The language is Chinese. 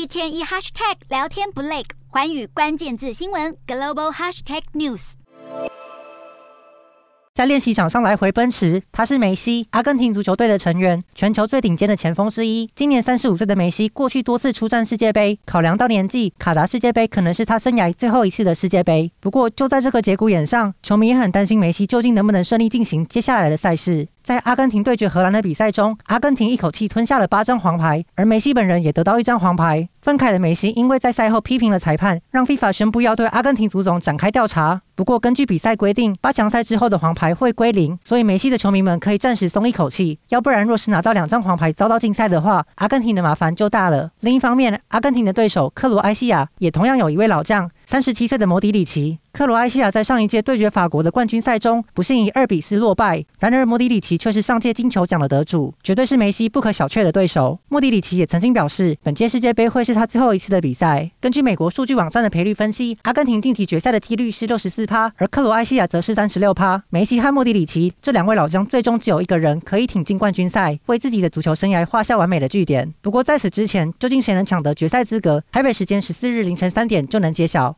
一天一 hashtag 聊天不累，寰宇关键字新闻 global hashtag news。在练习场上来回奔驰，他是梅西，阿根廷足球队的成员，全球最顶尖的前锋之一。今年三十五岁的梅西，过去多次出战世界杯，考量到年纪，卡达世界杯可能是他生涯最后一次的世界杯。不过，就在这个节骨眼上，球迷也很担心梅西究竟能不能顺利进行接下来的赛事。在阿根廷对决荷兰的比赛中，阿根廷一口气吞下了八张黄牌，而梅西本人也得到一张黄牌。愤慨的梅西因为在赛后批评了裁判，让 FIFA 宣布要对阿根廷足总展开调查。不过，根据比赛规定，八强赛之后的黄牌会归零，所以梅西的球迷们可以暂时松一口气。要不然，若是拿到两张黄牌遭到禁赛的话，阿根廷的麻烦就大了。另一方面，阿根廷的对手克罗埃西亚也同样有一位老将。三十七岁的莫迪里奇，克罗埃西亚在上一届对决法国的冠军赛中不幸以二比四落败。然而，莫迪里奇却是上届金球奖的得主，绝对是梅西不可小觑的对手。莫迪里奇也曾经表示，本届世界杯会是他最后一次的比赛。根据美国数据网站的赔率分析，阿根廷晋级决赛的几率是六十四趴，而克罗埃西亚则是三十六趴。梅西和莫迪里奇这两位老将，最终只有一个人可以挺进冠军赛，为自己的足球生涯画下完美的句点。不过在此之前，究竟谁能抢得决赛资格？台北时间十四日凌晨三点就能揭晓。